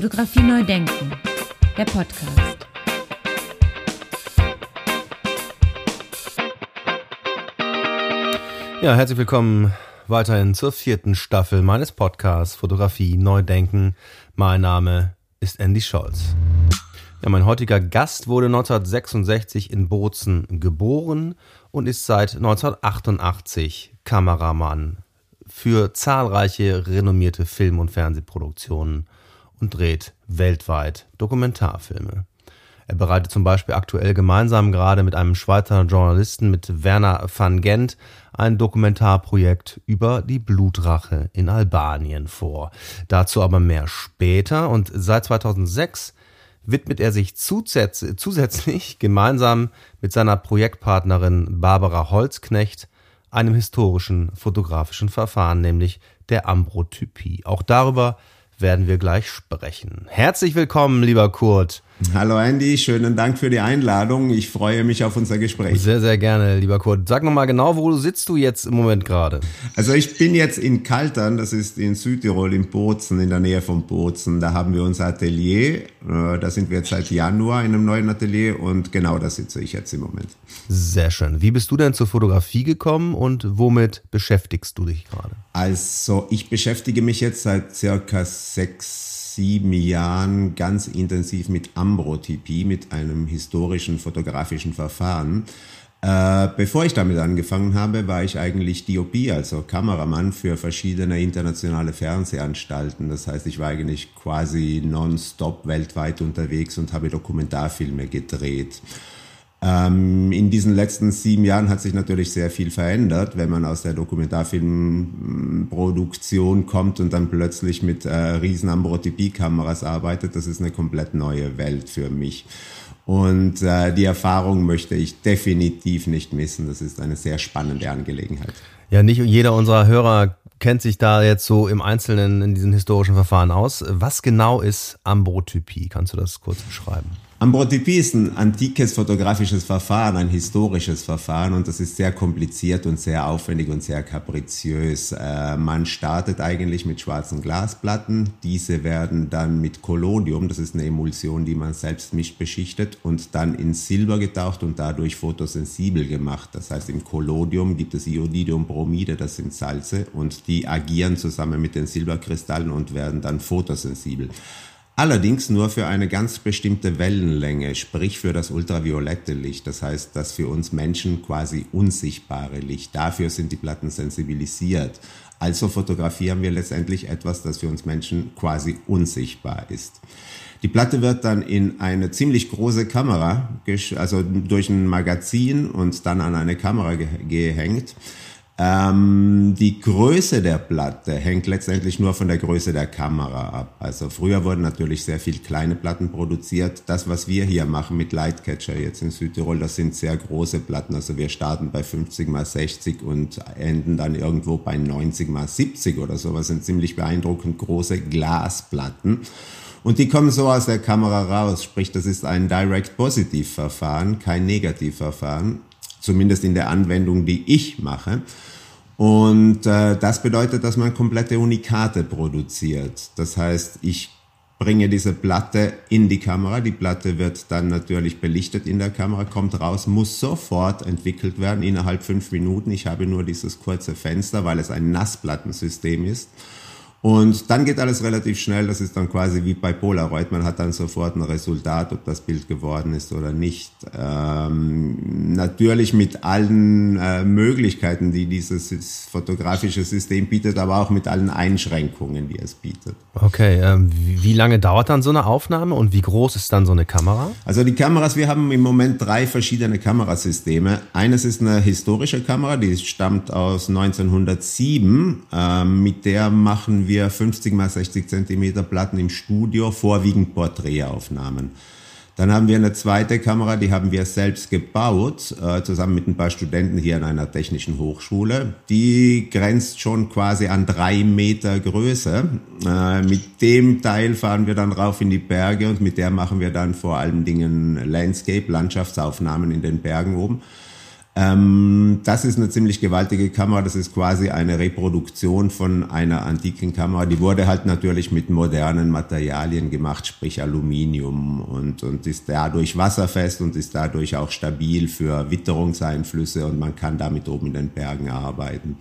Fotografie neu denken, der Podcast. Ja, herzlich willkommen weiterhin zur vierten Staffel meines Podcasts Fotografie neu denken. Mein Name ist Andy Scholz. Ja, mein heutiger Gast wurde 1966 in Bozen geboren und ist seit 1988 Kameramann für zahlreiche renommierte Film- und Fernsehproduktionen und dreht weltweit Dokumentarfilme. Er bereitet zum Beispiel aktuell gemeinsam gerade mit einem Schweizer Journalisten mit Werner van Gent ein Dokumentarprojekt über die Blutrache in Albanien vor. Dazu aber mehr später und seit 2006 widmet er sich zusätzlich gemeinsam mit seiner Projektpartnerin Barbara Holzknecht einem historischen fotografischen Verfahren, nämlich der Ambrotypie. Auch darüber werden wir gleich sprechen. Herzlich willkommen, lieber Kurt. Hallo Andy, schönen Dank für die Einladung. Ich freue mich auf unser Gespräch. Sehr, sehr gerne, lieber Kurt. Sag nochmal genau, wo sitzt du jetzt im Moment gerade? Also ich bin jetzt in Kaltern, das ist in Südtirol, in Bozen, in der Nähe von Bozen. Da haben wir unser Atelier. Äh, da sind wir jetzt seit Januar in einem neuen Atelier und genau da sitze ich jetzt im Moment. Sehr schön. Wie bist du denn zur Fotografie gekommen und womit beschäftigst du dich gerade? Also ich beschäftige mich jetzt seit circa sechs sieben Jahren ganz intensiv mit Ambrotypie, mit einem historischen fotografischen Verfahren. Äh, bevor ich damit angefangen habe, war ich eigentlich DOP, also Kameramann für verschiedene internationale Fernsehanstalten. Das heißt, ich war eigentlich quasi nonstop weltweit unterwegs und habe Dokumentarfilme gedreht. Ähm, in diesen letzten sieben Jahren hat sich natürlich sehr viel verändert, wenn man aus der Dokumentarfilmproduktion kommt und dann plötzlich mit äh, riesen Ambrotypie-Kameras arbeitet. Das ist eine komplett neue Welt für mich. Und äh, die Erfahrung möchte ich definitiv nicht missen. Das ist eine sehr spannende Angelegenheit. Ja, nicht jeder unserer Hörer kennt sich da jetzt so im Einzelnen in diesen historischen Verfahren aus. Was genau ist Ambrotypie? Kannst du das kurz beschreiben? Ambrotypie ist ein antikes fotografisches Verfahren, ein historisches Verfahren und das ist sehr kompliziert und sehr aufwendig und sehr kapriziös. Äh, man startet eigentlich mit schwarzen Glasplatten. Diese werden dann mit Collodium, das ist eine Emulsion, die man selbst mischt, beschichtet und dann in Silber getaucht und dadurch fotosensibel gemacht. Das heißt, im Collodium gibt es Iodidiumbromide, das sind Salze und die agieren zusammen mit den Silberkristallen und werden dann fotosensibel. Allerdings nur für eine ganz bestimmte Wellenlänge, sprich für das ultraviolette Licht. Das heißt, das für uns Menschen quasi unsichtbare Licht. Dafür sind die Platten sensibilisiert. Also fotografieren wir letztendlich etwas, das für uns Menschen quasi unsichtbar ist. Die Platte wird dann in eine ziemlich große Kamera, also durch ein Magazin und dann an eine Kamera gehängt. Ähm, die Größe der Platte hängt letztendlich nur von der Größe der Kamera ab. Also früher wurden natürlich sehr viel kleine Platten produziert. Das, was wir hier machen mit Lightcatcher jetzt in Südtirol, das sind sehr große Platten. Also wir starten bei 50 mal 60 und enden dann irgendwo bei 90 mal 70 oder so. Das sind ziemlich beeindruckend große Glasplatten. Und die kommen so aus der Kamera raus. Sprich, das ist ein Direct-Positiv-Verfahren, kein Negativ-Verfahren zumindest in der Anwendung, die ich mache. Und äh, das bedeutet, dass man komplette Unikate produziert. Das heißt, ich bringe diese Platte in die Kamera. Die Platte wird dann natürlich belichtet in der Kamera, kommt raus, muss sofort entwickelt werden innerhalb fünf Minuten. Ich habe nur dieses kurze Fenster, weil es ein Nassplattensystem ist. Und dann geht alles relativ schnell. Das ist dann quasi wie bei Polaroid. Man hat dann sofort ein Resultat, ob das Bild geworden ist oder nicht. Ähm, natürlich mit allen äh, Möglichkeiten, die dieses fotografische System bietet, aber auch mit allen Einschränkungen, die es bietet. Okay, ähm, wie lange dauert dann so eine Aufnahme und wie groß ist dann so eine Kamera? Also die Kameras, wir haben im Moment drei verschiedene Kamerasysteme. Eines ist eine historische Kamera, die stammt aus 1907. Ähm, mit der machen wir 50 mal 60 Zentimeter Platten im Studio, vorwiegend Porträtaufnahmen. Dann haben wir eine zweite Kamera, die haben wir selbst gebaut, äh, zusammen mit ein paar Studenten hier an einer technischen Hochschule. Die grenzt schon quasi an drei Meter Größe. Äh, mit dem Teil fahren wir dann rauf in die Berge und mit der machen wir dann vor allen Dingen Landscape, Landschaftsaufnahmen in den Bergen oben. Ähm, das ist eine ziemlich gewaltige Kamera. Das ist quasi eine Reproduktion von einer antiken Kamera. Die wurde halt natürlich mit modernen Materialien gemacht, sprich Aluminium und, und ist dadurch wasserfest und ist dadurch auch stabil für Witterungseinflüsse und man kann damit oben in den Bergen arbeiten.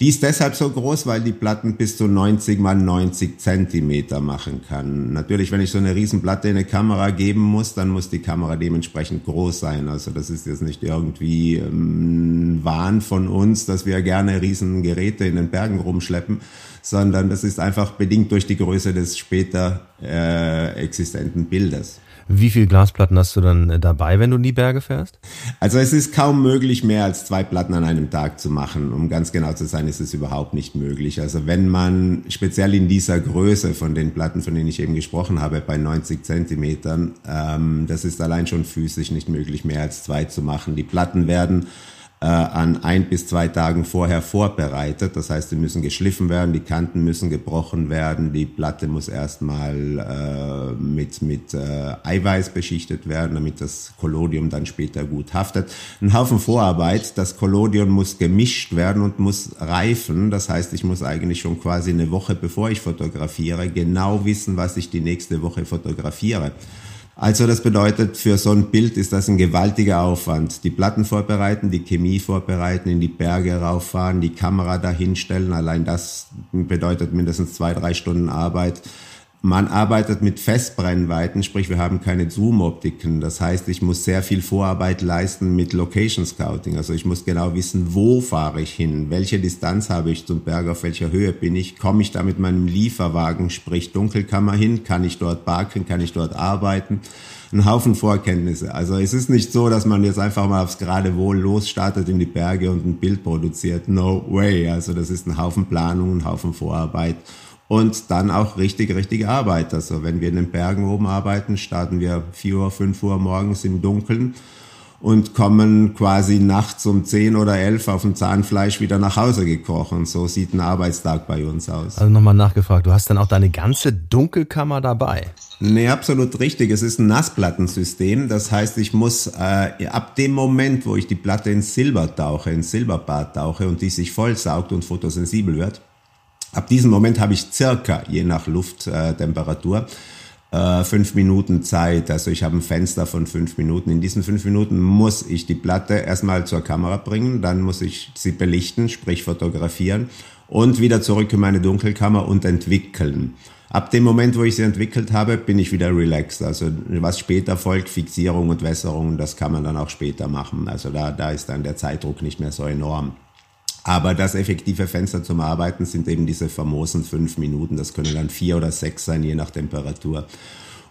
Die ist deshalb so groß, weil die Platten bis zu 90 mal 90 Zentimeter machen kann. Natürlich, wenn ich so eine Riesenplatte in eine Kamera geben muss, dann muss die Kamera dementsprechend groß sein. Also das ist jetzt nicht irgendwie ähm, Wahn von uns, dass wir gerne Riesengeräte in den Bergen rumschleppen, sondern das ist einfach bedingt durch die Größe des später äh, existenten Bildes. Wie viel Glasplatten hast du dann äh, dabei, wenn du in die Berge fährst? Also es ist kaum möglich, mehr als zwei Platten an einem Tag zu machen. Um ganz genau zu sein, ist es überhaupt nicht möglich. Also wenn man speziell in dieser Größe von den Platten, von denen ich eben gesprochen habe, bei 90 Zentimetern, ähm, das ist allein schon physisch nicht möglich, mehr als zwei zu machen. Die Platten werden an ein bis zwei Tagen vorher vorbereitet. Das heißt, die müssen geschliffen werden, die Kanten müssen gebrochen werden, die Platte muss erstmal äh, mit, mit äh, Eiweiß beschichtet werden, damit das Collodium dann später gut haftet. Ein Haufen Vorarbeit. Das Collodium muss gemischt werden und muss reifen. Das heißt, ich muss eigentlich schon quasi eine Woche bevor ich fotografiere genau wissen, was ich die nächste Woche fotografiere. Also das bedeutet, für so ein Bild ist das ein gewaltiger Aufwand. Die Platten vorbereiten, die Chemie vorbereiten, in die Berge rauffahren, die Kamera dahinstellen. Allein das bedeutet mindestens zwei, drei Stunden Arbeit. Man arbeitet mit Festbrennweiten, sprich wir haben keine Zoom-Optiken. Das heißt, ich muss sehr viel Vorarbeit leisten mit Location Scouting. Also ich muss genau wissen, wo fahre ich hin, welche Distanz habe ich zum Berg, auf welcher Höhe bin ich, komme ich da mit meinem Lieferwagen, sprich Dunkelkammer hin, kann ich dort parken, kann ich dort arbeiten. Ein Haufen Vorkenntnisse. Also es ist nicht so, dass man jetzt einfach mal aufs gerade Wohl losstartet in die Berge und ein Bild produziert. No way. Also das ist ein Haufen Planung, ein Haufen Vorarbeit und dann auch richtig, richtige Arbeit. Also wenn wir in den Bergen oben arbeiten, starten wir 4 Uhr, 5 Uhr morgens im Dunkeln und kommen quasi nachts um 10 oder 11 auf dem Zahnfleisch wieder nach Hause gekrochen. So sieht ein Arbeitstag bei uns aus. Also nochmal nachgefragt, du hast dann auch deine ganze Dunkelkammer dabei? Nee, absolut richtig. Es ist ein Nassplattensystem. Das heißt, ich muss äh, ab dem Moment, wo ich die Platte ins Silber tauche, ins Silberbad tauche und die sich vollsaugt und fotosensibel wird, Ab diesem Moment habe ich circa, je nach Lufttemperatur, äh, fünf Minuten Zeit. Also ich habe ein Fenster von fünf Minuten. In diesen fünf Minuten muss ich die Platte erstmal zur Kamera bringen, dann muss ich sie belichten, sprich fotografieren und wieder zurück in meine Dunkelkammer und entwickeln. Ab dem Moment, wo ich sie entwickelt habe, bin ich wieder relaxed. Also was später folgt, Fixierung und Wässerung, das kann man dann auch später machen. Also da, da ist dann der Zeitdruck nicht mehr so enorm. Aber das effektive Fenster zum Arbeiten sind eben diese famosen fünf Minuten. Das können dann vier oder sechs sein, je nach Temperatur.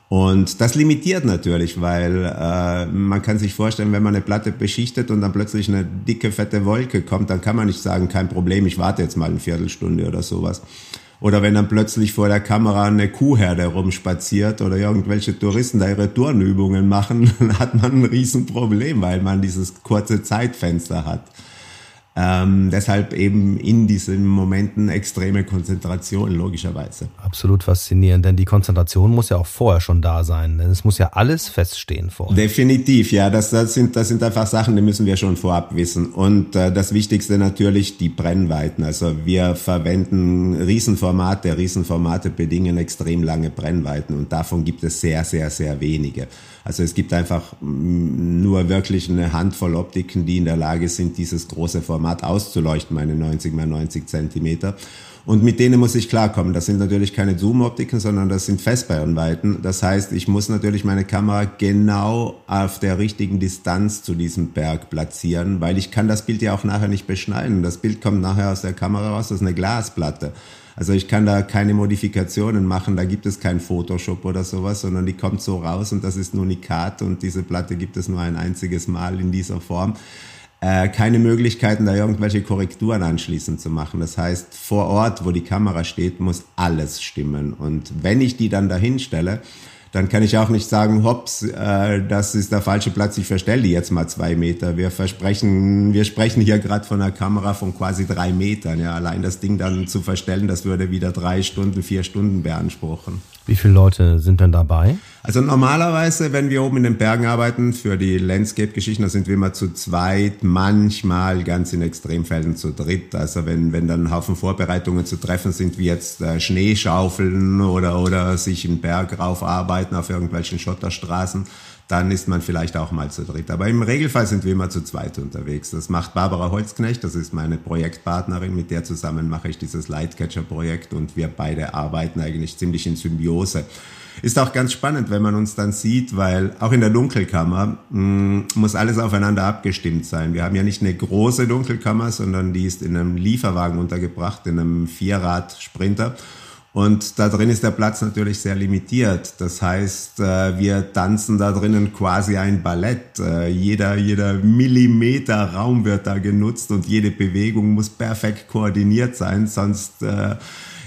Und das limitiert natürlich, weil äh, man kann sich vorstellen, wenn man eine Platte beschichtet und dann plötzlich eine dicke, fette Wolke kommt, dann kann man nicht sagen, kein Problem, ich warte jetzt mal eine Viertelstunde oder sowas. Oder wenn dann plötzlich vor der Kamera eine Kuhherde rumspaziert oder irgendwelche Touristen da ihre Turnübungen machen, dann hat man ein Riesenproblem, weil man dieses kurze Zeitfenster hat. Ähm, deshalb eben in diesen Momenten extreme Konzentration, logischerweise. Absolut faszinierend, denn die Konzentration muss ja auch vorher schon da sein, denn es muss ja alles feststehen vorher. Definitiv, ja, das, das, sind, das sind einfach Sachen, die müssen wir schon vorab wissen. Und äh, das Wichtigste natürlich die Brennweiten. Also wir verwenden Riesenformate, Riesenformate bedingen extrem lange Brennweiten und davon gibt es sehr, sehr, sehr wenige. Also es gibt einfach mm, nur wirklich eine Handvoll Optiken, die in der Lage sind, dieses große Format auszuleuchten, meine 90 mal 90 Zentimeter. Und mit denen muss ich klarkommen. Das sind natürlich keine Zoom-Optiken, sondern das sind Festbrennweiten. Das heißt, ich muss natürlich meine Kamera genau auf der richtigen Distanz zu diesem Berg platzieren, weil ich kann das Bild ja auch nachher nicht beschneiden. Das Bild kommt nachher aus der Kamera raus, das ist eine Glasplatte. Also ich kann da keine Modifikationen machen, da gibt es kein Photoshop oder sowas, sondern die kommt so raus und das ist ein Unikat und diese Platte gibt es nur ein einziges Mal in dieser Form. Äh, keine Möglichkeiten, da irgendwelche Korrekturen anschließend zu machen. Das heißt, vor Ort, wo die Kamera steht, muss alles stimmen. Und wenn ich die dann dahin stelle, dann kann ich auch nicht sagen, hops, äh, das ist der falsche Platz, ich verstelle die jetzt mal zwei Meter. Wir versprechen, wir sprechen hier gerade von einer Kamera von quasi drei Metern. Ja, allein das Ding dann zu verstellen, das würde wieder drei Stunden, vier Stunden beanspruchen. Wie viele Leute sind denn dabei? Also normalerweise, wenn wir oben in den Bergen arbeiten, für die Landscape-Geschichten, da sind wir immer zu zweit, manchmal ganz in Extremfällen zu dritt. Also wenn, wenn dann ein Haufen Vorbereitungen zu treffen sind, wie jetzt äh, Schneeschaufeln oder, oder sich einen Berg raufarbeiten auf irgendwelchen Schotterstraßen, dann ist man vielleicht auch mal zu dritt. Aber im Regelfall sind wir immer zu zweit unterwegs. Das macht Barbara Holzknecht, das ist meine Projektpartnerin, mit der zusammen mache ich dieses Lightcatcher-Projekt und wir beide arbeiten eigentlich ziemlich in Symbiose. Ist auch ganz spannend, wenn man uns dann sieht, weil auch in der Dunkelkammer mh, mm, muss alles aufeinander abgestimmt sein. Wir haben ja nicht eine große Dunkelkammer, sondern die ist in einem Lieferwagen untergebracht, in einem Vierrad-Sprinter. Und da drin ist der Platz natürlich sehr limitiert. Das heißt, äh, wir tanzen da drinnen quasi ein Ballett. Äh, jeder, jeder Millimeter Raum wird da genutzt und jede Bewegung muss perfekt koordiniert sein, sonst äh,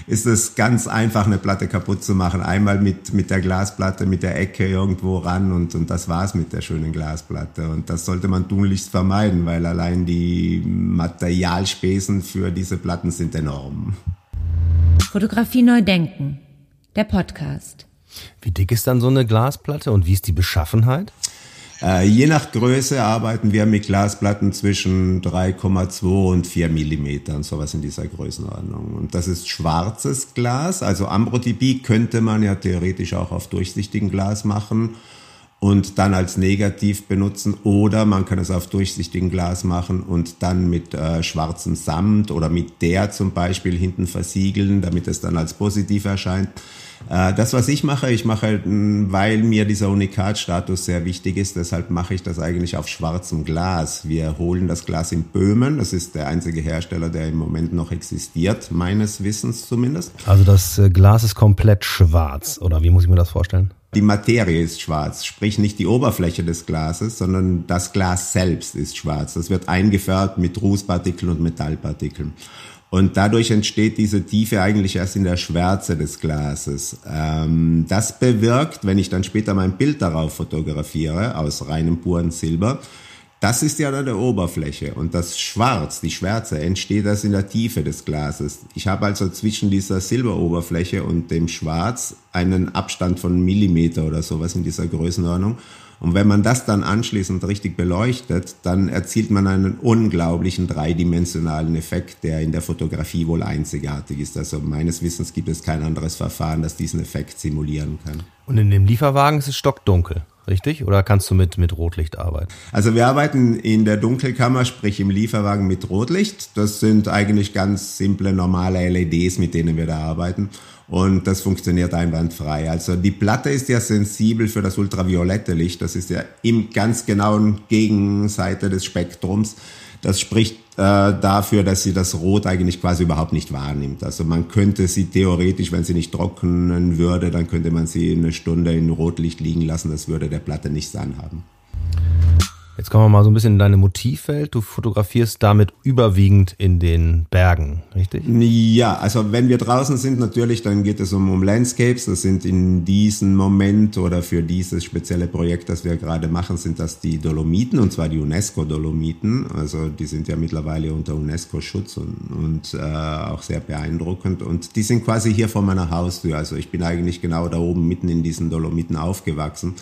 ist es ganz einfach, eine Platte kaputt zu machen. Einmal mit, mit der Glasplatte, mit der Ecke irgendwo ran und, und das war's mit der schönen Glasplatte. Und das sollte man tunlichst vermeiden, weil allein die Materialspesen für diese Platten sind enorm. Fotografie neu denken. Der Podcast. Wie dick ist dann so eine Glasplatte und wie ist die Beschaffenheit? Äh, je nach Größe arbeiten wir mit Glasplatten zwischen 3,2 und 4 Millimetern, sowas in dieser Größenordnung. Und das ist schwarzes Glas, also Ambrotibi könnte man ja theoretisch auch auf durchsichtigem Glas machen und dann als negativ benutzen oder man kann es auf durchsichtigem Glas machen und dann mit äh, schwarzem Samt oder mit der zum Beispiel hinten versiegeln, damit es dann als positiv erscheint. Äh, das, was ich mache, ich mache, weil mir dieser Unikatstatus sehr wichtig ist, deshalb mache ich das eigentlich auf schwarzem Glas. Wir holen das Glas in Böhmen. Das ist der einzige Hersteller, der im Moment noch existiert, meines Wissens zumindest. Also das äh, Glas ist komplett schwarz, oder wie muss ich mir das vorstellen? Die Materie ist schwarz, sprich nicht die Oberfläche des Glases, sondern das Glas selbst ist schwarz. Das wird eingefärbt mit Rußpartikeln und Metallpartikeln. Und dadurch entsteht diese Tiefe eigentlich erst in der Schwärze des Glases. Ähm, das bewirkt, wenn ich dann später mein Bild darauf fotografiere, aus reinem puren Silber, das ist ja dann der Oberfläche und das Schwarz, die Schwärze, entsteht erst in der Tiefe des Glases. Ich habe also zwischen dieser Silberoberfläche und dem Schwarz einen Abstand von Millimeter oder sowas in dieser Größenordnung. Und wenn man das dann anschließend richtig beleuchtet, dann erzielt man einen unglaublichen dreidimensionalen Effekt, der in der Fotografie wohl einzigartig ist. Also meines Wissens gibt es kein anderes Verfahren, das diesen Effekt simulieren kann. Und in dem Lieferwagen ist es stockdunkel richtig? Oder kannst du mit, mit Rotlicht arbeiten? Also wir arbeiten in der Dunkelkammer, sprich im Lieferwagen mit Rotlicht. Das sind eigentlich ganz simple, normale LEDs, mit denen wir da arbeiten und das funktioniert einwandfrei. Also die Platte ist ja sensibel für das ultraviolette Licht, das ist ja im ganz genauen Gegenseite des Spektrums. Das spricht dafür, dass sie das Rot eigentlich quasi überhaupt nicht wahrnimmt. Also man könnte sie theoretisch, wenn sie nicht trocknen würde, dann könnte man sie eine Stunde in Rotlicht liegen lassen, das würde der Platte nichts anhaben. Jetzt kommen wir mal so ein bisschen in deine Motivwelt. Du fotografierst damit überwiegend in den Bergen, richtig? Ja, also wenn wir draußen sind, natürlich, dann geht es um, um Landscapes. Das sind in diesem Moment oder für dieses spezielle Projekt, das wir gerade machen, sind das die Dolomiten und zwar die UNESCO-Dolomiten. Also die sind ja mittlerweile unter UNESCO-Schutz und, und äh, auch sehr beeindruckend. Und die sind quasi hier vor meiner Haustür. Also ich bin eigentlich genau da oben mitten in diesen Dolomiten aufgewachsen.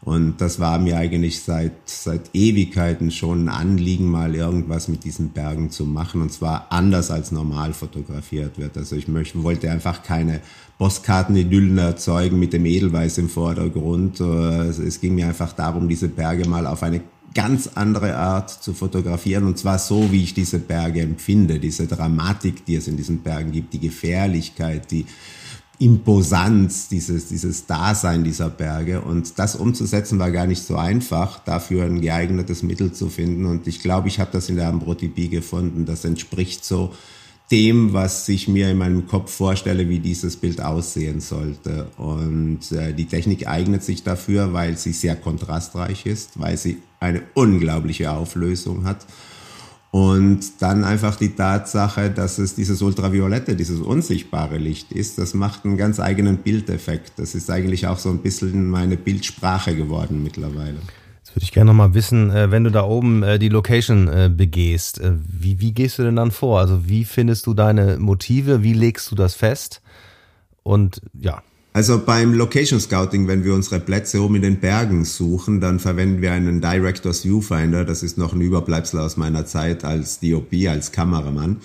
Und das war mir eigentlich seit, seit Ewigkeiten schon ein Anliegen, mal irgendwas mit diesen Bergen zu machen. Und zwar anders als normal fotografiert wird. Also ich möchte, wollte einfach keine Postkartenidyllen erzeugen mit dem Edelweiß im Vordergrund. Es ging mir einfach darum, diese Berge mal auf eine ganz andere Art zu fotografieren und zwar so, wie ich diese Berge empfinde, diese Dramatik, die es in diesen Bergen gibt, die Gefährlichkeit, die, Imposanz, dieses, dieses Dasein dieser Berge. Und das umzusetzen war gar nicht so einfach, dafür ein geeignetes Mittel zu finden. Und ich glaube, ich habe das in der Ambrotibi gefunden. Das entspricht so dem, was ich mir in meinem Kopf vorstelle, wie dieses Bild aussehen sollte. Und äh, die Technik eignet sich dafür, weil sie sehr kontrastreich ist, weil sie eine unglaubliche Auflösung hat und dann einfach die Tatsache, dass es dieses ultraviolette, dieses unsichtbare Licht ist, das macht einen ganz eigenen Bildeffekt. Das ist eigentlich auch so ein bisschen meine Bildsprache geworden mittlerweile. Jetzt würde ich gerne nochmal wissen, äh, wenn du da oben äh, die Location äh, begehst, wie, wie gehst du denn dann vor? Also wie findest du deine Motive? Wie legst du das fest? Und ja, Also beim Location Scouting, wenn wir unsere Plätze oben in den Bergen suchen, dann verwenden wir einen Directors Viewfinder. Das ist noch ein Überbleibsel aus meiner Zeit als DOP, als Kameramann.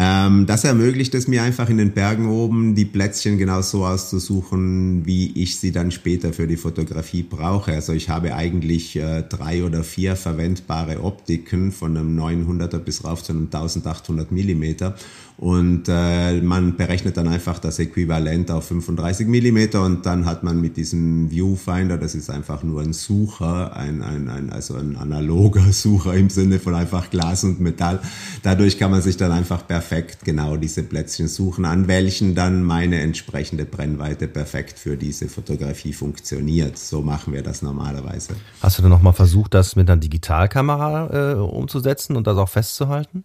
Ähm, das ermöglicht es mir einfach in den Bergen oben die Plätzchen genau so auszusuchen, wie ich sie dann später für die Fotografie brauche. Also ich habe eigentlich äh, drei oder vier verwendbare Optiken von einem 900er bis rauf zu einem 1800 Millimeter und äh, man berechnet dann einfach das Äquivalent auf 35 Millimeter und dann hat man mit diesem Viewfinder, das ist einfach nur ein Sucher, ein, ein, ein, also ein analoger Sucher im Sinne von einfach Glas und Metall. Dadurch kann man sich dann einfach perfekt genau diese Plätzchen suchen, an welchen dann meine entsprechende Brennweite perfekt für diese Fotografie funktioniert. So machen wir das normalerweise. Hast du denn nochmal versucht, das mit einer Digitalkamera äh, umzusetzen und das auch festzuhalten?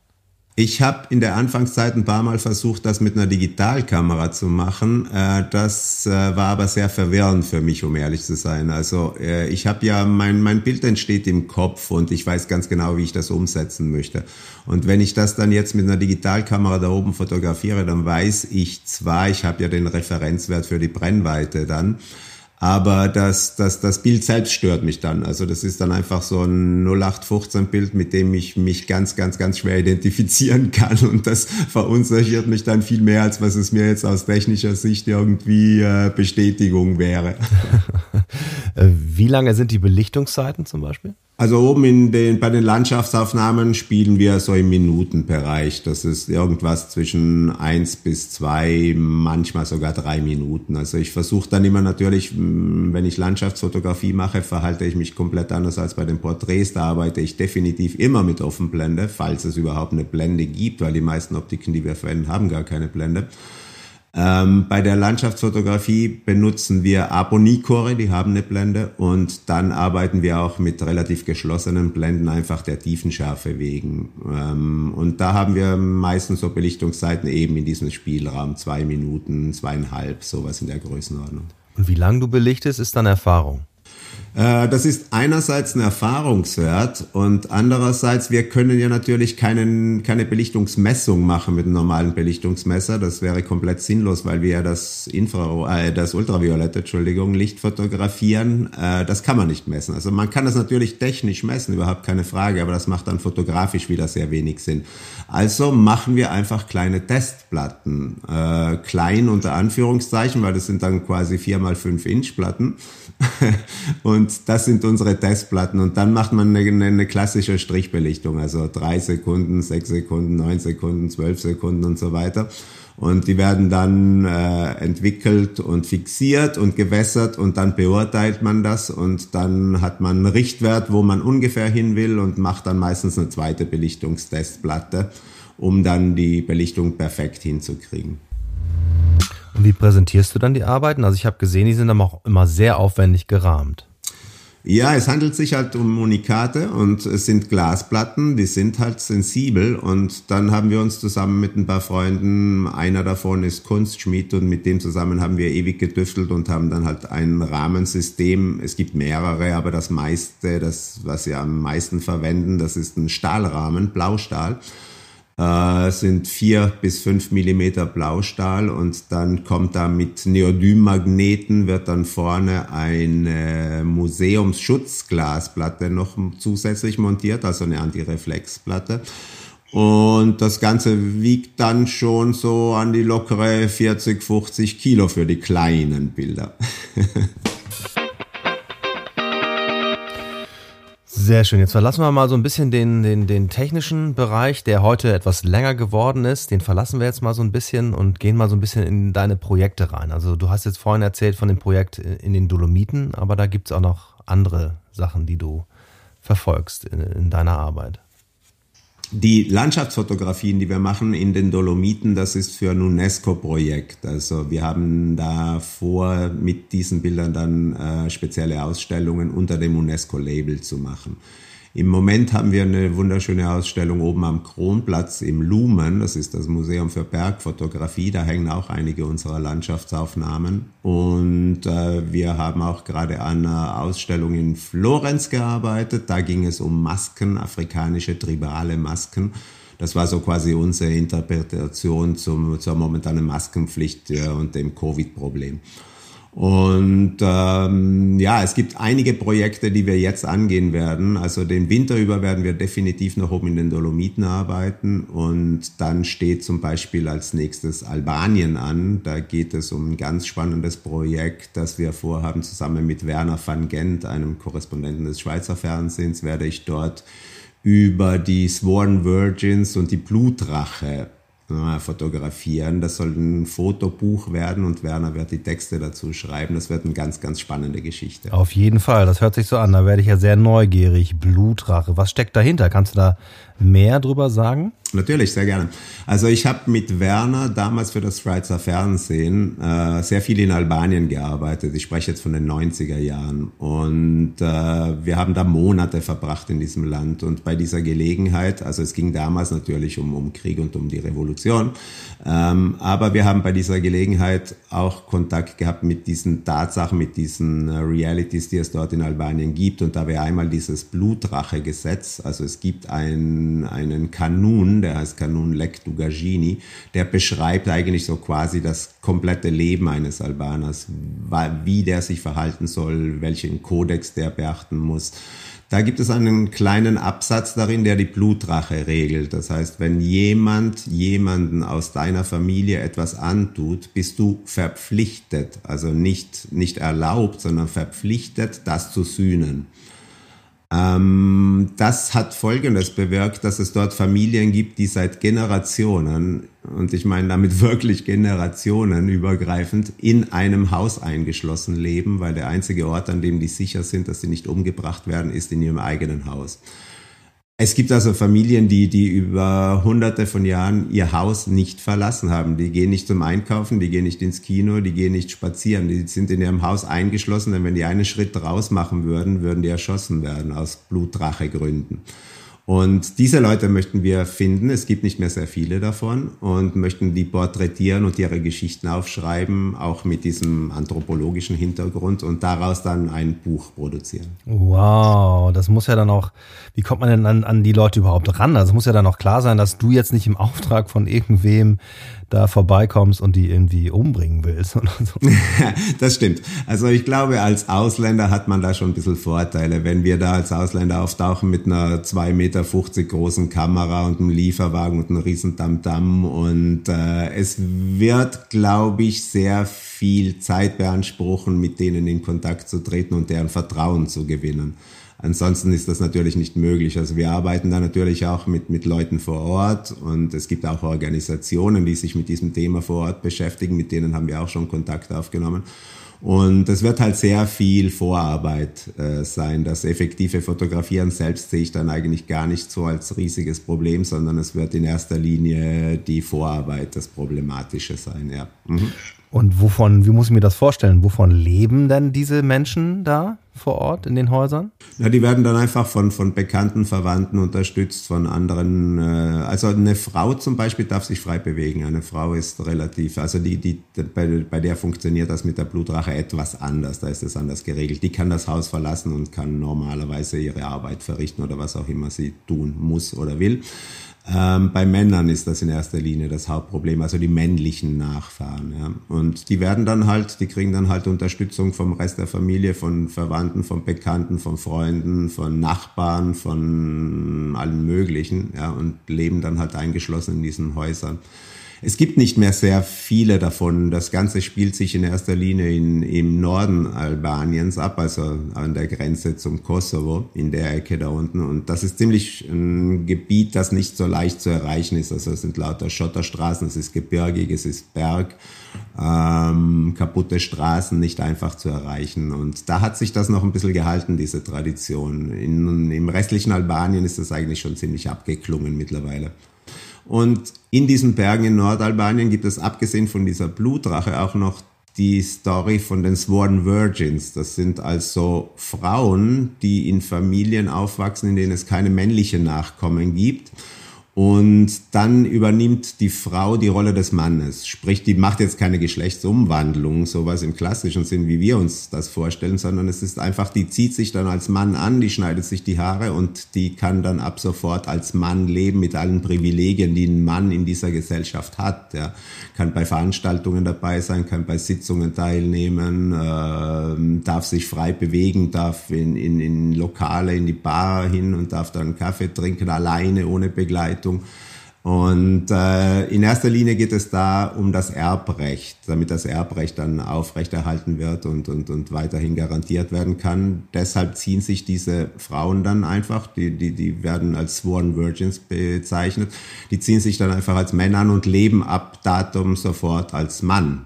Ich habe in der Anfangszeit ein paar Mal versucht, das mit einer Digitalkamera zu machen. Äh, das äh, war aber sehr verwirrend für mich, um ehrlich zu sein. Also äh, ich habe ja, mein, mein Bild entsteht im Kopf und ich weiß ganz genau, wie ich das umsetzen möchte. Und wenn ich das dann jetzt mit einer Digitalkamera da oben fotografiere, dann weiß ich zwar, ich habe ja den Referenzwert für die Brennweite dann, aber das, das, das Bild selbst stört mich dann. Also das ist dann einfach so ein 0815-Bild, mit dem ich mich ganz, ganz, ganz schwer identifizieren kann. Und das verunsichert mich dann viel mehr, als was es mir jetzt aus technischer Sicht irgendwie äh, Bestätigung wäre. Wie lange sind die Belichtungszeiten zum Beispiel? Also oben in den, bei den Landschaftsaufnahmen spielen wir so im Minutenbereich. Das ist irgendwas zwischen eins bis zwei, manchmal sogar drei Minuten. Also ich versuche dann immer natürlich, wenn ich Landschaftsfotografie mache, verhalte ich mich komplett anders als bei den Porträts. Da arbeite ich definitiv immer mit Offenblende, falls es überhaupt eine Blende gibt, weil die meisten Optiken, die wir verwenden, haben gar keine Blende. Ähm, bei der Landschaftsfotografie benutzen wir Abonicore, die haben eine Blende und dann arbeiten wir auch mit relativ geschlossenen Blenden einfach der Tiefenschärfe wegen. Ähm, und da haben wir meistens so Belichtungszeiten eben in diesem Spielraum, zwei Minuten, zweieinhalb, sowas in der Größenordnung. Und wie lang du belichtest, ist dann Erfahrung? Äh, das ist einerseits ein Erfahrungswert und andererseits, wir können ja natürlich keinen, keine Belichtungsmessung machen mit einem normalen Belichtungsmesser. Das wäre komplett sinnlos, weil wir ja das Infra, äh, das Ultraviolette, Entschuldigung, Licht fotografieren. Äh, das kann man nicht messen. Also man kann das natürlich technisch messen, überhaupt keine Frage, aber das macht dann fotografisch wieder sehr wenig Sinn. Also machen wir einfach kleine Testplatten. Äh, klein unter Anführungszeichen, weil das sind dann quasi vier mal fünf Inch Platten. und das sind unsere Testplatten. Und dann macht man eine, eine, klassische Strichbelichtung, also drei Sekunden, sechs Sekunden, neun Sekunden, zwölf Sekunden und so weiter. Und die werden dann äh, entwickelt und fixiert und gewässert und dann beurteilt man das und dann hat man einen Richtwert, wo man ungefähr hin will und macht dann meistens eine zweite Belichtungstestplatte, um dann die Belichtung perfekt hinzukriegen. Und wie präsentierst du dann die Arbeiten? Also ich habe gesehen, die sind dann auch immer sehr aufwendig gerahmt. Ja, es handelt sich halt um Unikate und es sind Glasplatten, die sind halt sensibel und dann haben wir uns zusammen mit ein paar Freunden, einer davon ist Kunstschmied und mit dem zusammen haben wir ewig gedüftelt und haben dann halt ein Rahmensystem, es gibt mehrere, aber das meiste, das was wir am meisten verwenden, das ist ein Stahlrahmen, Blaustahl äh, sind vier bis fünf Millimeter Blaustahl und dann kommt da mit Neodym-Magneten wird dann vorne eine Museumsschutzglasplatte noch zusätzlich montiert, also eine Antireflexplatte. Und das Ganze wiegt dann schon so an die lockere 40, 50 Kilo für die kleinen Bilder. Sehr schön. Jetzt verlassen wir mal so ein bisschen den, den, den technischen Bereich, der heute etwas länger geworden ist. Den verlassen wir jetzt mal so ein bisschen und gehen mal so ein bisschen in deine Projekte rein. Also du hast jetzt vorhin erzählt von dem Projekt in den Dolomiten, aber da gibt es auch noch andere Sachen, die du verfolgst in, in deiner Arbeit. Die Landschaftsfotografien, die wir machen in den Dolomiten, das ist für ein UNESCO-Projekt. Also wir haben da vor, mit diesen Bildern dann äh, spezielle Ausstellungen unter dem UNESCO-Label zu machen. Im Moment haben wir eine wunderschöne Ausstellung oben am Kronplatz im Lumen. Das ist das Museum für Bergfotografie. Da hängen auch einige unserer Landschaftsaufnahmen. Und äh, wir haben auch gerade an einer Ausstellung in Florenz gearbeitet. Da ging es um Masken, afrikanische tribale Masken. Das war so quasi unsere Interpretation zum, zur momentanen Maskenpflicht äh, und dem Covid-Problem. Und ähm, ja, es gibt einige Projekte, die wir jetzt angehen werden. Also den Winter über werden wir definitiv noch oben in den Dolomiten arbeiten. Und dann steht zum Beispiel als nächstes Albanien an. Da geht es um ein ganz spannendes Projekt, das wir vorhaben. Zusammen mit Werner van Gent, einem Korrespondenten des Schweizer Fernsehens, werde ich dort über die Sworn Virgins und die Blutrache fotografieren. Das soll ein Fotobuch werden und Werner wird die Texte dazu schreiben. Das wird eine ganz, ganz spannende Geschichte. Auf jeden Fall, das hört sich so an. Da werde ich ja sehr neugierig. Blutrache, was steckt dahinter? Kannst du da mehr drüber sagen? Natürlich, sehr gerne. Also ich habe mit Werner damals für das Schweizer Fernsehen äh, sehr viel in Albanien gearbeitet. Ich spreche jetzt von den 90er Jahren. Und äh, wir haben da Monate verbracht in diesem Land. Und bei dieser Gelegenheit, also es ging damals natürlich um, um Krieg und um die Revolution, ähm, aber wir haben bei dieser Gelegenheit auch Kontakt gehabt mit diesen Tatsachen, mit diesen äh, Realities, die es dort in Albanien gibt. Und da wäre einmal dieses Blutrache-Gesetz. Also es gibt ein, einen Kanun, der heißt Kanun Lek Dugagini, der beschreibt eigentlich so quasi das komplette Leben eines Albaners, wie der sich verhalten soll, welchen Kodex der beachten muss. Da gibt es einen kleinen Absatz darin, der die Blutrache regelt. Das heißt, wenn jemand jemanden aus deiner Familie etwas antut, bist du verpflichtet, also nicht, nicht erlaubt, sondern verpflichtet, das zu sühnen. Ähm, das hat Folgendes bewirkt, dass es dort Familien gibt, die seit Generationen, und ich meine damit wirklich Generationen übergreifend, in einem Haus eingeschlossen leben, weil der einzige Ort, an dem die sicher sind, dass sie nicht umgebracht werden, ist in ihrem eigenen Haus. Es gibt also Familien, die, die über hunderte von Jahren ihr Haus nicht verlassen haben. Die gehen nicht zum Einkaufen, die gehen nicht ins Kino, die gehen nicht spazieren. Die sind in ihrem Haus eingeschlossen, denn wenn die einen Schritt raus machen würden, würden die erschossen werden aus Blutrachegründen. Und diese Leute möchten wir finden. Es gibt nicht mehr sehr viele davon und möchten die porträtieren und ihre Geschichten aufschreiben, auch mit diesem anthropologischen Hintergrund und daraus dann ein Buch produzieren. Wow, das muss ja dann auch, wie kommt man denn an, an die Leute überhaupt ran? Also muss ja dann auch klar sein, dass du jetzt nicht im Auftrag von irgendwem da vorbeikommst und die irgendwie umbringen willst oder so. das stimmt. Also ich glaube, als Ausländer hat man da schon ein bisschen Vorteile. Wenn wir da als Ausländer auftauchen mit einer 2,50 Meter großen Kamera und einem Lieferwagen und einem riesen Tamtam und äh, es wird, glaube ich, sehr viel Zeit beanspruchen, mit denen in Kontakt zu treten und deren Vertrauen zu gewinnen. Ansonsten ist das natürlich nicht möglich. Also wir arbeiten da natürlich auch mit, mit Leuten vor Ort und es gibt auch Organisationen, die sich mit diesem Thema vor Ort beschäftigen. Mit denen haben wir auch schon Kontakt aufgenommen. Und es wird halt sehr viel Vorarbeit äh, sein. Das effektive Fotografieren selbst sehe ich dann eigentlich gar nicht so als riesiges Problem, sondern es wird in erster Linie die Vorarbeit das Problematische sein, ja. Mhm. Und wovon, wie muss ich mir das vorstellen? Wovon leben denn diese Menschen da vor Ort in den Häusern? Ja, die werden dann einfach von, von bekannten Verwandten unterstützt, von anderen. Äh, also eine Frau zum Beispiel darf sich frei bewegen. Eine Frau ist relativ, also die, die, bei, bei der funktioniert das mit der Blutrache etwas anders. Da ist es anders geregelt. Die kann das Haus verlassen und kann normalerweise ihre Arbeit verrichten oder was auch immer sie tun muss oder will. Ähm, bei Männern ist das in erster Linie das Hauptproblem, also die männlichen Nachfahren. Ja. Und die werden dann halt, die kriegen dann halt Unterstützung vom Rest der Familie, von Verwandten, von Bekannten, von Freunden, von Nachbarn, von allen möglichen, ja, und leben dann halt eingeschlossen in diesen Häusern. Es gibt nicht mehr sehr viele davon. Das Ganze spielt sich in erster Linie in, im Norden Albaniens ab, also an der Grenze zum Kosovo, in der Ecke da unten. Und das ist ziemlich ein Gebiet, das nicht so leicht zu erreichen ist. Also es sind lauter Schotterstraßen, es ist gebirgig, es ist Berg, ähm, kaputte Straßen, nicht einfach zu erreichen. Und da hat sich das noch ein bisschen gehalten, diese Tradition. In, Im restlichen Albanien ist das eigentlich schon ziemlich abgeklungen mittlerweile. Und in diesen Bergen in Nordalbanien gibt es abgesehen von dieser Blutrache auch noch die Story von den Sworn Virgins. Das sind also Frauen, die in Familien aufwachsen, in denen es keine männlichen Nachkommen gibt Und dann übernimmt die Frau die Rolle des Mannes. Sprich, die macht jetzt keine Geschlechtsumwandlung, sowas im klassischen Sinn, wie wir uns das vorstellen, sondern es ist einfach, die zieht sich dann als Mann an, die schneidet sich die Haare und die kann dann ab sofort als Mann leben mit allen Privilegien, die ein Mann in dieser Gesellschaft hat. Ja. Kann bei Veranstaltungen dabei sein, kann bei Sitzungen teilnehmen, äh, darf sich frei bewegen, darf in, in, in Lokale, in die Bar hin und darf dann Kaffee trinken, alleine, ohne Begleitung Richtung. Und äh, in erster Linie geht es da um das Erbrecht, damit das Erbrecht dann aufrechterhalten wird und, und, und weiterhin garantiert werden kann. Deshalb ziehen sich diese Frauen dann einfach, die, die, die werden als Sworn Virgins bezeichnet, die ziehen sich dann einfach als Männer an und leben ab Datum sofort als Mann.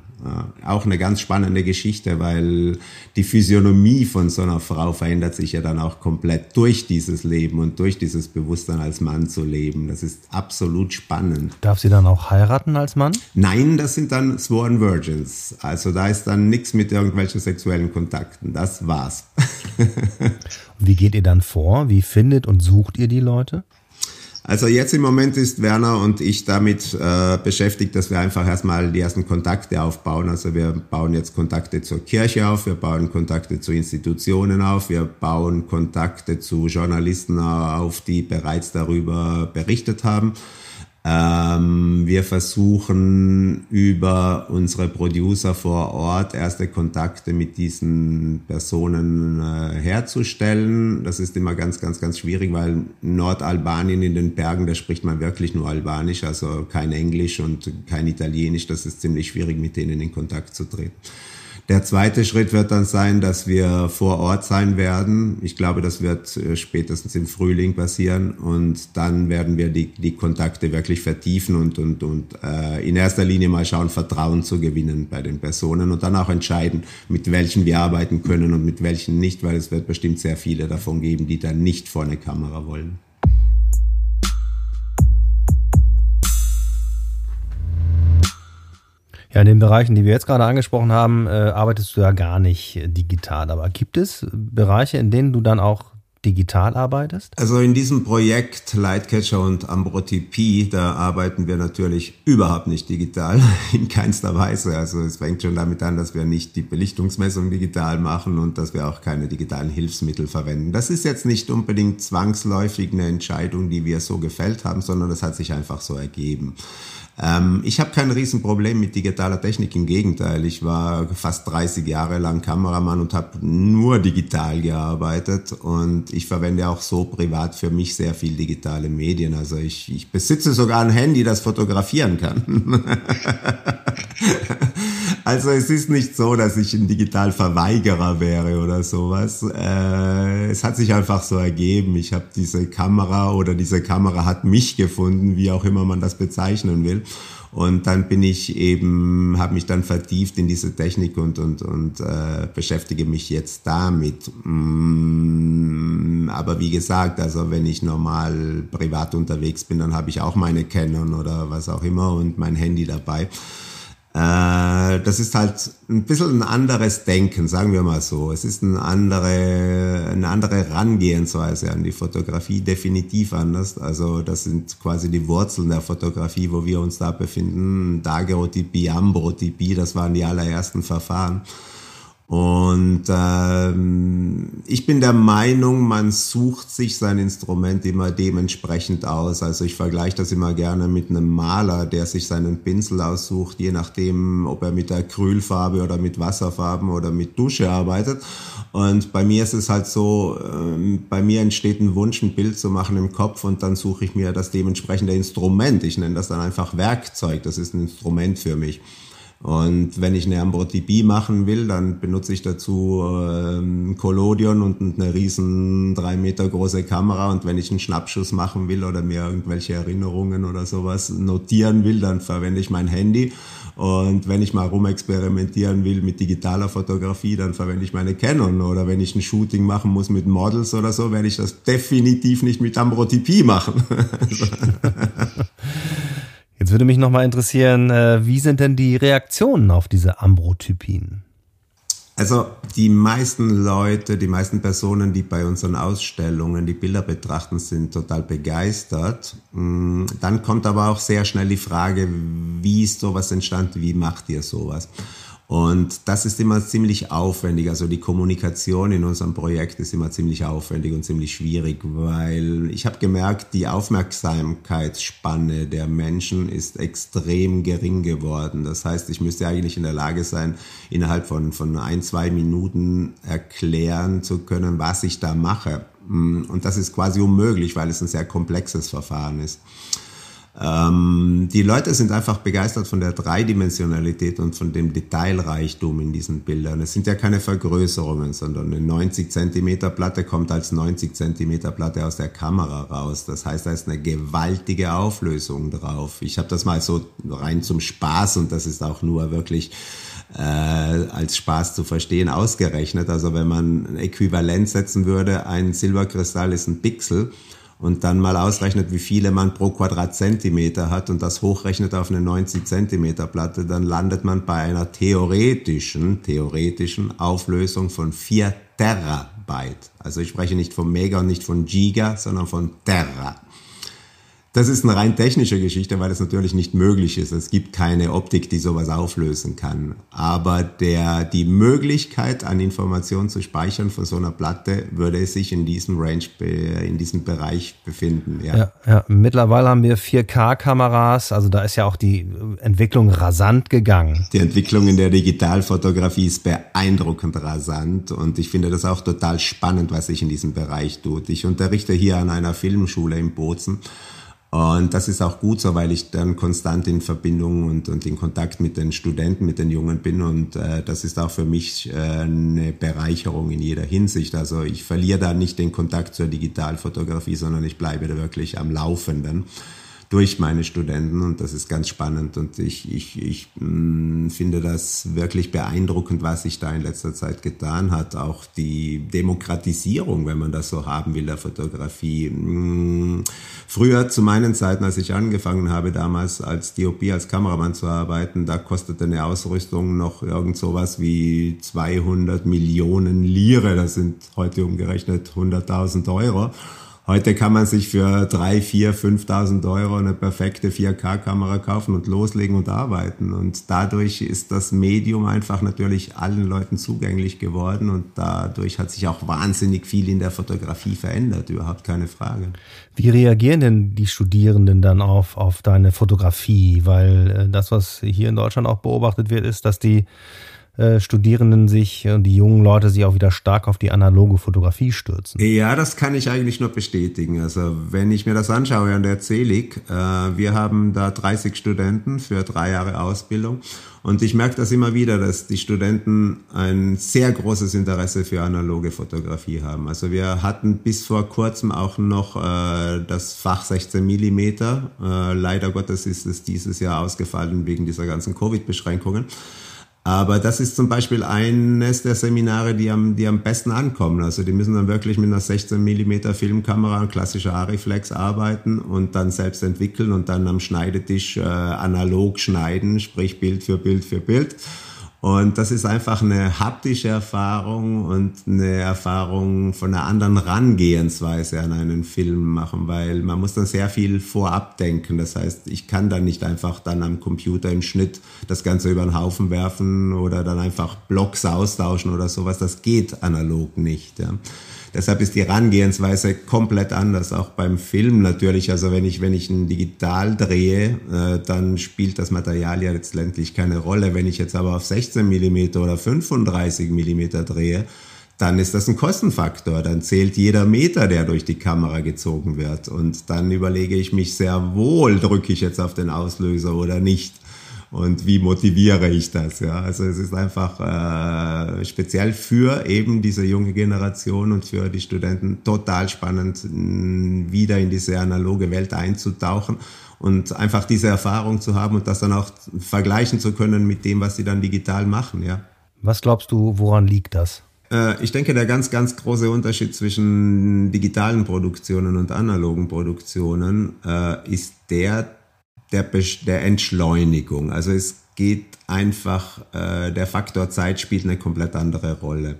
Auch eine ganz spannende Geschichte, weil die Physiognomie von so einer Frau verändert sich ja dann auch komplett durch dieses Leben und durch dieses Bewusstsein als Mann zu leben. Das ist absolut spannend. Darf sie dann auch heiraten als Mann? Nein, das sind dann Sworn Virgins. Also da ist dann nichts mit irgendwelchen sexuellen Kontakten. Das war's. Wie geht ihr dann vor? Wie findet und sucht ihr die Leute? Also jetzt im Moment ist Werner und ich damit äh, beschäftigt, dass wir einfach erstmal die ersten Kontakte aufbauen. Also wir bauen jetzt Kontakte zur Kirche auf, wir bauen Kontakte zu Institutionen auf, wir bauen Kontakte zu Journalisten auf, die bereits darüber berichtet haben. Ähm, wir versuchen über unsere Producer vor Ort erste Kontakte mit diesen Personen äh, herzustellen. Das ist immer ganz, ganz, ganz schwierig, weil Nordalbanien in den Bergen, da spricht man wirklich nur Albanisch, also kein Englisch und kein Italienisch. Das ist ziemlich schwierig, mit denen in Kontakt zu treten. Der zweite Schritt wird dann sein, dass wir vor Ort sein werden. Ich glaube, das wird äh, spätestens im Frühling passieren und dann werden wir die, die Kontakte wirklich vertiefen und, und, und äh, in erster Linie mal schauen, Vertrauen zu gewinnen bei den Personen und dann auch entscheiden, mit welchen wir arbeiten können und mit welchen nicht, weil es wird bestimmt sehr viele davon geben, die dann nicht vor eine Kamera wollen. Ja, in den Bereichen, die wir jetzt gerade angesprochen haben, äh, arbeitest du ja gar nicht digital. Aber gibt es Bereiche, in denen du dann auch digital arbeitest? Also in diesem Projekt Lightcatcher und Ambrotypie, da arbeiten wir natürlich überhaupt nicht digital, in keinster Weise. Also es fängt schon damit an, dass wir nicht die Belichtungsmessung digital machen und dass wir auch keine digitalen Hilfsmittel verwenden. Das ist jetzt nicht unbedingt zwangsläufig eine Entscheidung, die wir so gefällt haben, sondern das hat sich einfach so ergeben. Ähm, ich habe kein Riesenproblem mit digitaler Technik, im Gegenteil. Ich war fast 30 Jahre lang Kameramann und habe nur digital gearbeitet und ich verwende auch so privat für mich sehr viel digitale Medien. Also ich, ich besitze sogar ein Handy, das fotografieren kann. Also es ist nicht so, dass ich ein Digitalverweigerer wäre oder sowas. Äh, es hat sich einfach so ergeben. Ich habe diese Kamera oder diese Kamera hat mich gefunden, wie auch immer man das bezeichnen will. Und dann bin ich eben, habe mich dann vertieft in diese Technik und, und, und äh, beschäftige mich jetzt damit. Mm, aber wie gesagt, also wenn ich normal privat unterwegs bin, dann habe ich auch meine Canon oder was auch immer und mein Handy dabei. Äh, das ist halt ein bisschen ein anderes Denken, sagen wir mal so. Es ist eine andere, eine andere Herangehensweise an die Fotografie, definitiv anders. Also das sind quasi die Wurzeln der Fotografie, wo wir uns da befinden. Daguerreotypie, Ambrotypie, das waren die allerersten Verfahren. Und ähm, ich bin der Meinung, man sucht sich sein Instrument immer dementsprechend aus. Also ich vergleiche das immer gerne mit einem Maler, der sich seinen Pinsel aussucht, je nachdem, ob er mit Acrylfarbe oder mit Wasserfarben oder mit Dusche arbeitet. Und bei mir ist es halt so, ähm, bei mir entsteht ein Wunsch, ein Bild zu machen im Kopf und dann suche ich mir das dementsprechende Instrument. Ich nenne das dann einfach Werkzeug. Das ist ein Instrument für mich. Und wenn ich eine Ambrotypie machen will, dann benutze ich dazu ähm, Collodion und eine riesen drei Meter große Kamera. Und wenn ich einen Schnappschuss machen will oder mir irgendwelche Erinnerungen oder sowas notieren will, dann verwende ich mein Handy. Und wenn ich mal rumexperimentieren will mit digitaler Fotografie, dann verwende ich meine Canon. Oder wenn ich ein Shooting machen muss mit Models oder so, werde ich das definitiv nicht mit Ambrotypie machen. Jetzt würde mich nochmal interessieren, äh, wie sind denn die Reaktionen auf diese Ambrotypien? Also die meisten Leute, die meisten Personen, die bei unseren Ausstellungen die Bilder betrachten, sind total begeistert. Mm, dann kommt aber auch sehr schnell die Frage, wie ist sowas entstanden, wie macht ihr sowas? Und das ist immer ziemlich aufwendig. Also die Kommunikation in unserem Projekt ist immer ziemlich aufwendig und ziemlich schwierig, weil ich habe gemerkt, die Aufmerksamkeitsspanne der Menschen ist extrem gering geworden. Das heißt, ich müsste eigentlich in der Lage sein, innerhalb von, von ein, zwei Minuten erklären zu können, was ich da mache. Und das ist quasi unmöglich, weil es ein sehr komplexes Verfahren ist. Ähm, die Leute sind einfach begeistert von der Dreidimensionalität und von dem Detailreichtum in diesen Bildern. Es sind ja keine Vergrößerungen, sondern eine 90 Zentimeter Platte kommt als 90 Zentimeter Platte aus der Kamera raus. Das heißt, da ist eine gewaltige Auflösung drauf. Ich habe das mal so rein zum Spaß und das ist auch nur wirklich äh, als Spaß zu verstehen ausgerechnet. Also wenn man ein Äquivalent setzen würde, ein Silberkristall ist ein Pixel und dann mal ausrechnet, wie viele man pro Quadratzentimeter hat und das hochrechnet auf eine 90 Zentimeter Platte, dann landet man bei einer theoretischen, theoretischen Auflösung von 4 Terabyte. Also ich spreche nicht von Mega und nicht von Giga, sondern von Terra. Das ist eine rein technische Geschichte, weil es natürlich nicht möglich ist. Es gibt keine Optik, die sowas auflösen kann. Aber der, die Möglichkeit, an Informationen zu speichern von so einer Platte, würde sich in diesem Range, in diesem Bereich befinden. Ja, ja, ja. mittlerweile haben wir 4K-Kameras. Also da ist ja auch die Entwicklung rasant gegangen. Die Entwicklung in der Digitalfotografie ist beeindruckend rasant. Und ich finde das auch total spannend, was sich in diesem Bereich tut. Ich unterrichte hier an einer Filmschule in Bozen. Und das ist auch gut so, weil ich dann konstant in Verbindung und, und in Kontakt mit den Studenten, mit den Jungen bin. Und äh, das ist auch für mich äh, eine Bereicherung in jeder Hinsicht. Also ich verliere da nicht den Kontakt zur Digitalfotografie, sondern ich bleibe da wirklich am Laufenden durch meine Studenten und das ist ganz spannend und ich, ich, ich mh, mm, finde das wirklich beeindruckend, was sich da in letzter Zeit getan hat. Auch die Demokratisierung, wenn man das so haben will, der Fotografie. Mh, mm, früher zu meinen Zeiten, als ich angefangen habe, damals als DOP, als Kameramann zu arbeiten, da kostete eine Ausrüstung noch irgend sowas wie 200 Millionen Lire. Das sind heute umgerechnet 100.000 Euro. Heute kann man sich für drei, vier, 5.000 Euro eine perfekte 4K-Kamera kaufen und loslegen und arbeiten. Und dadurch ist das Medium einfach natürlich allen Leuten zugänglich geworden und dadurch hat sich auch wahnsinnig viel in der Fotografie verändert, überhaupt keine Frage. Wie reagieren denn die Studierenden dann auf, auf deine Fotografie? Weil äh, das, was hier in Deutschland auch beobachtet wird, ist, dass die äh, Studierenden sich und die jungen Leute sich auch wieder stark auf die analoge Fotografie stürzen. Ja, das kann ich eigentlich nur bestätigen. Also wenn ich mir das anschaue an der CELIC, äh, wir haben da 30 Studenten für drei Jahre Ausbildung und ich merke das immer wieder, dass die Studenten ein sehr großes Interesse für analoge Fotografie haben. Also wir hatten bis vor kurzem auch noch äh, das Fach 16 Millimeter. Äh, leider Gottes ist es dieses Jahr ausgefallen wegen dieser ganzen Covid-Beschränkungen. Aber das ist zum Beispiel eines der Seminare, die am, die am besten ankommen. Also die müssen dann wirklich mit einer 16 Millimeter Filmkamera und klassischer Ariflex arbeiten und dann selbst entwickeln und dann am Schneidetisch äh, analog schneiden, sprich Bild für Bild für Bild. Und das ist einfach eine haptische Erfahrung und eine Erfahrung von einer anderen Rangehensweise an einen Film machen, weil man muss dann sehr viel vorab denken. Das heißt, ich kann dann nicht einfach dann am Computer im Schnitt das Ganze über den Haufen werfen oder dann einfach Blocks austauschen oder sowas. Das geht analog nicht. Ja. Deshalb ist die Herangehensweise komplett anders, auch beim Film natürlich. Also wenn ich, wenn ich ein Digital drehe, äh, dann spielt das Material ja letztendlich keine Rolle. Wenn ich jetzt aber auf 16 Millimeter oder 35 Millimeter drehe, dann ist das ein Kostenfaktor. Dann zählt jeder Meter, der durch die Kamera gezogen wird. Und dann überlege ich mich sehr wohl, drücke ich jetzt auf den Auslöser oder nicht und wie motiviere ich das? Ja, also es ist einfach äh, speziell für eben diese junge Generation und für die Studenten total spannend, wieder in diese analoge Welt einzutauchen und einfach diese Erfahrung zu haben und das dann auch vergleichen zu können mit dem, was sie dann digital machen. Ja. Was glaubst du, woran liegt das? Äh, ich denke, der ganz, ganz große Unterschied zwischen digitalen Produktionen und analogen Produktionen äh, ist der, der, der Entschleunigung. Also es geht einfach, äh, der Faktor Zeit spielt eine komplett andere Rolle.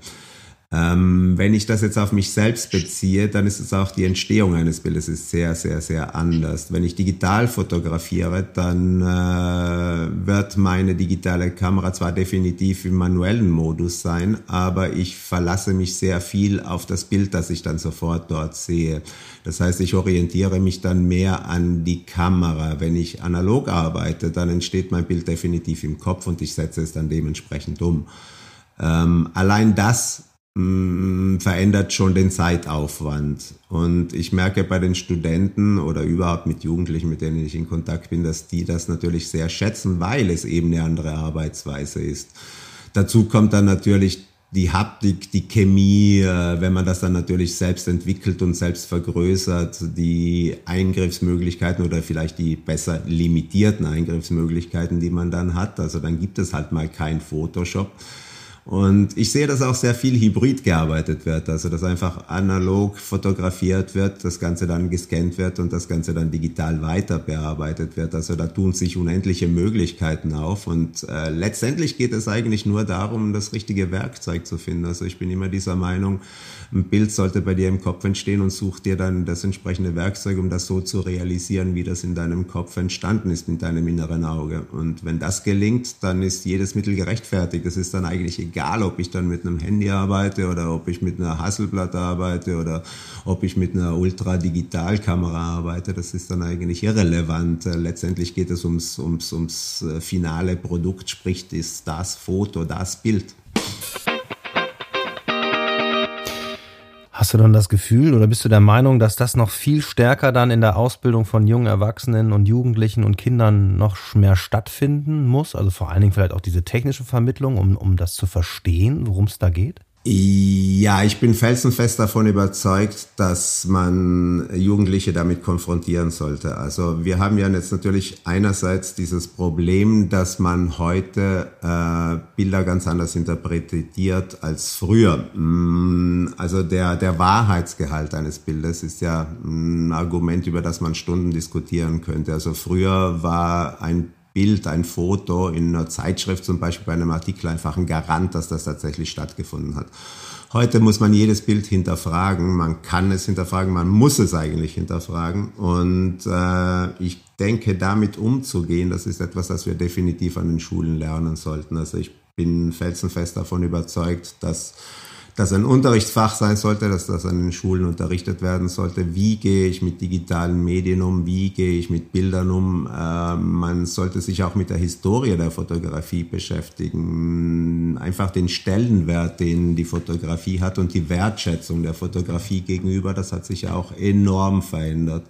Ähm, wenn ich das jetzt auf mich selbst beziehe, dann ist es auch die Entstehung eines Bildes ist sehr, sehr, sehr anders. Wenn ich digital fotografiere, dann äh, wird meine digitale Kamera zwar definitiv im manuellen Modus sein, aber ich verlasse mich sehr viel auf das Bild, das ich dann sofort dort sehe. Das heißt, ich orientiere mich dann mehr an die Kamera. Wenn ich analog arbeite, dann entsteht mein Bild definitiv im Kopf und ich setze es dann dementsprechend um. Ähm, allein das Mm, verändert schon den Zeitaufwand. Und ich merke bei den Studenten oder überhaupt mit Jugendlichen, mit denen ich in Kontakt bin, dass die das natürlich sehr schätzen, weil es eben eine andere Arbeitsweise ist. Dazu kommt dann natürlich die Haptik, die Chemie, äh, wenn man das dann natürlich selbst entwickelt und selbst vergrößert, die Eingriffsmöglichkeiten oder vielleicht die besser limitierten Eingriffsmöglichkeiten, die man dann hat. Also dann gibt es halt mal kein Photoshop und ich sehe, dass auch sehr viel hybrid gearbeitet wird, also dass einfach analog fotografiert wird, das Ganze dann gescannt wird und das Ganze dann digital weiter bearbeitet wird. Also da tun sich unendliche Möglichkeiten auf und äh, letztendlich geht es eigentlich nur darum, das richtige Werkzeug zu finden. Also ich bin immer dieser Meinung, ein Bild sollte bei dir im Kopf entstehen und such dir dann das entsprechende Werkzeug, um das so zu realisieren, wie das in deinem Kopf entstanden ist mit deinem inneren Auge. Und wenn das gelingt, dann ist jedes Mittel gerechtfertigt. Es ist dann eigentlich egal, ob ich dann mit einem Handy arbeite oder ob ich mit einer Hasselblatt arbeite oder ob ich mit einer Ultra-Digitalkamera arbeite. Das ist dann eigentlich irrelevant. Letztendlich geht es ums, ums, ums äh, finale Produkt, sprich ist das Foto, das Bild. Hast du dann das Gefühl oder bist du der Meinung, dass das noch viel stärker dann in der Ausbildung von jungen Erwachsenen und Jugendlichen und Kindern noch mehr stattfinden muss? Also vor allen Dingen vielleicht auch diese technische Vermittlung, um, um das zu verstehen, worum es da geht? Ja, ich bin felsenfest davon überzeugt, dass man Jugendliche damit konfrontieren sollte. Also wir haben ja jetzt natürlich einerseits dieses Problem, dass man heute äh, Bilder ganz anders interpretiert als früher. Mm, also der, der Wahrheitsgehalt eines Bildes ist ja ein Argument, über das man Stunden diskutieren könnte. Also früher war ein Bild, ein Foto in einer Zeitschrift, zum Beispiel bei einem Artikel, einfach ein Garant, dass das tatsächlich stattgefunden hat. Heute muss man jedes Bild hinterfragen, man kann es hinterfragen, man muss es eigentlich hinterfragen. Und äh, ich denke, damit umzugehen, das ist etwas, das wir definitiv an den Schulen lernen sollten. Also ich bin felsenfest davon überzeugt, dass das ein Unterrichtsfach sein sollte, dass das an den Schulen unterrichtet werden sollte. Wie gehe ich mit digitalen Medien um? Wie gehe ich mit Bildern um? Äh, man sollte sich auch mit der Historie der Fotografie beschäftigen. Einfach den Stellenwert, den die Fotografie hat und die Wertschätzung der Fotografie gegenüber, das hat sich auch enorm verändert.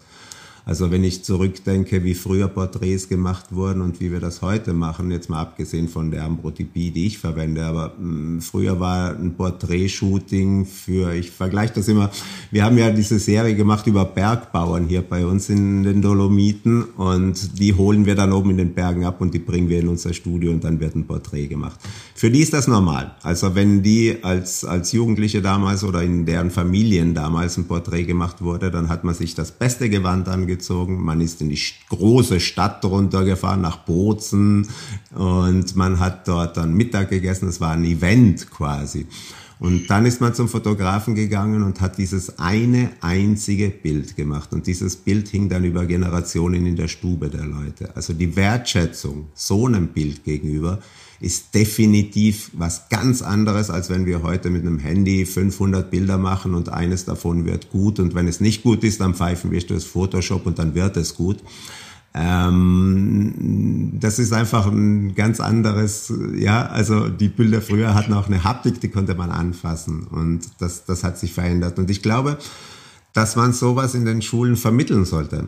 Also wenn ich zurückdenke, wie früher Porträts gemacht wurden und wie wir das heute machen, jetzt mal abgesehen von der Ambrotypie, die ich verwende, aber mh, hm, früher war ein Porträtshooting für, ich vergleiche das immer, wir haben ja diese Serie gemacht über Bergbauern hier bei uns in den Dolomiten und die holen wir dann oben in den Bergen ab und die bringen wir in unser Studio und dann wird ein Porträt gemacht. Für die ist das normal. Also wenn die als, als Jugendliche damals oder in deren Familien damals ein Porträt gemacht wurde, dann hat man sich das beste Gewand angezogen, gezogen. Man ist in die große Stadt runtergefahren, nach Bozen. Und man hat dort dann Mittag gegessen. Es war ein Event quasi. Und dann ist man zum Fotografen gegangen und hat dieses eine einzige Bild gemacht. Und dieses Bild hing dann über Generationen in der Stube der Leute. Also die Wertschätzung so einem Bild gegenüber ist definitiv was ganz anderes, als wenn wir heute mit einem Handy 500 Bilder machen und eines davon wird gut und wenn es nicht gut ist, dann pfeifen wir durch Photoshop und dann wird es gut. Ähm, das ist einfach ein ganz anderes, ja, also die Bilder früher hatten auch eine Haptik, die konnte man anfassen und das, das hat sich verändert und ich glaube, dass man sowas in den Schulen vermitteln sollte.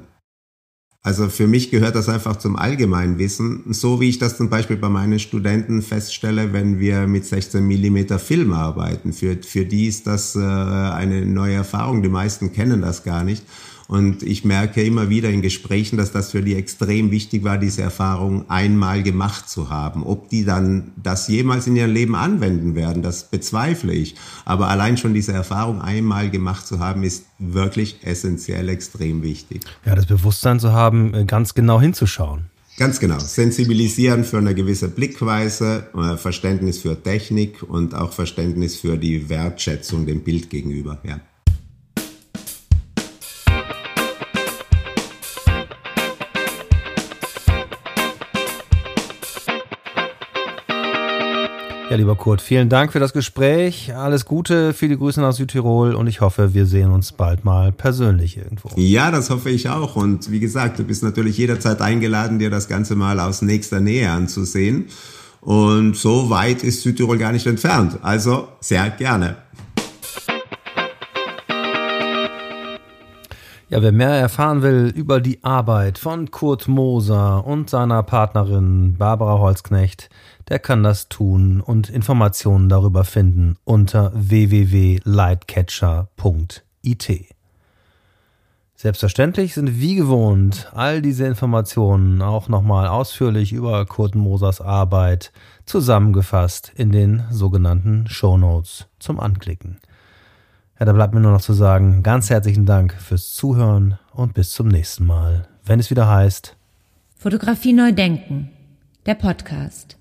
Also für mich gehört das einfach zum Allgemeinwissen, so wie ich das zum Beispiel bei meinen Studenten feststelle, wenn wir mit 16 Millimeter Film arbeiten. Für, für die ist das äh, eine neue Erfahrung. Die meisten kennen das gar nicht. Und ich merke immer wieder in Gesprächen, dass das für die extrem wichtig war, diese Erfahrung einmal gemacht zu haben. Ob die dann das jemals in ihrem Leben anwenden werden, das bezweifle ich. Aber allein schon diese Erfahrung einmal gemacht zu haben, ist wirklich essentiell extrem wichtig. Ja, das Bewusstsein zu haben, äh, ganz genau hinzuschauen. Ganz genau. Sensibilisieren für eine gewisse Blickweise, äh, Verständnis für Technik und auch Verständnis für die Wertschätzung dem Bild gegenüber. Ja. Ja, lieber Kurt, vielen Dank für das Gespräch. Alles Gute, viele Grüße nach Südtirol und ich hoffe, wir sehen uns bald mal persönlich irgendwo. Ja, das hoffe ich auch. Und wie gesagt, du bist natürlich jederzeit eingeladen, dir das Ganze mal aus nächster Nähe anzusehen. Und so weit ist Südtirol gar nicht entfernt. Also sehr gerne. Ja, wer mehr erfahren will über die Arbeit von Kurt Moser und seiner Partnerin Barbara Holzknecht, der kann das tun und Informationen darüber finden unter www.lightcatcher.it. Selbstverständlich sind wie gewohnt all diese Informationen auch nochmal ausführlich über Kurt Mosers Arbeit zusammengefasst in den sogenannten Show Notes zum Anklicken. Ja, da bleibt mir nur noch zu sagen, ganz herzlichen Dank fürs Zuhören und bis zum nächsten Mal, wenn es wieder heißt Fotografie neu denken, der Podcast.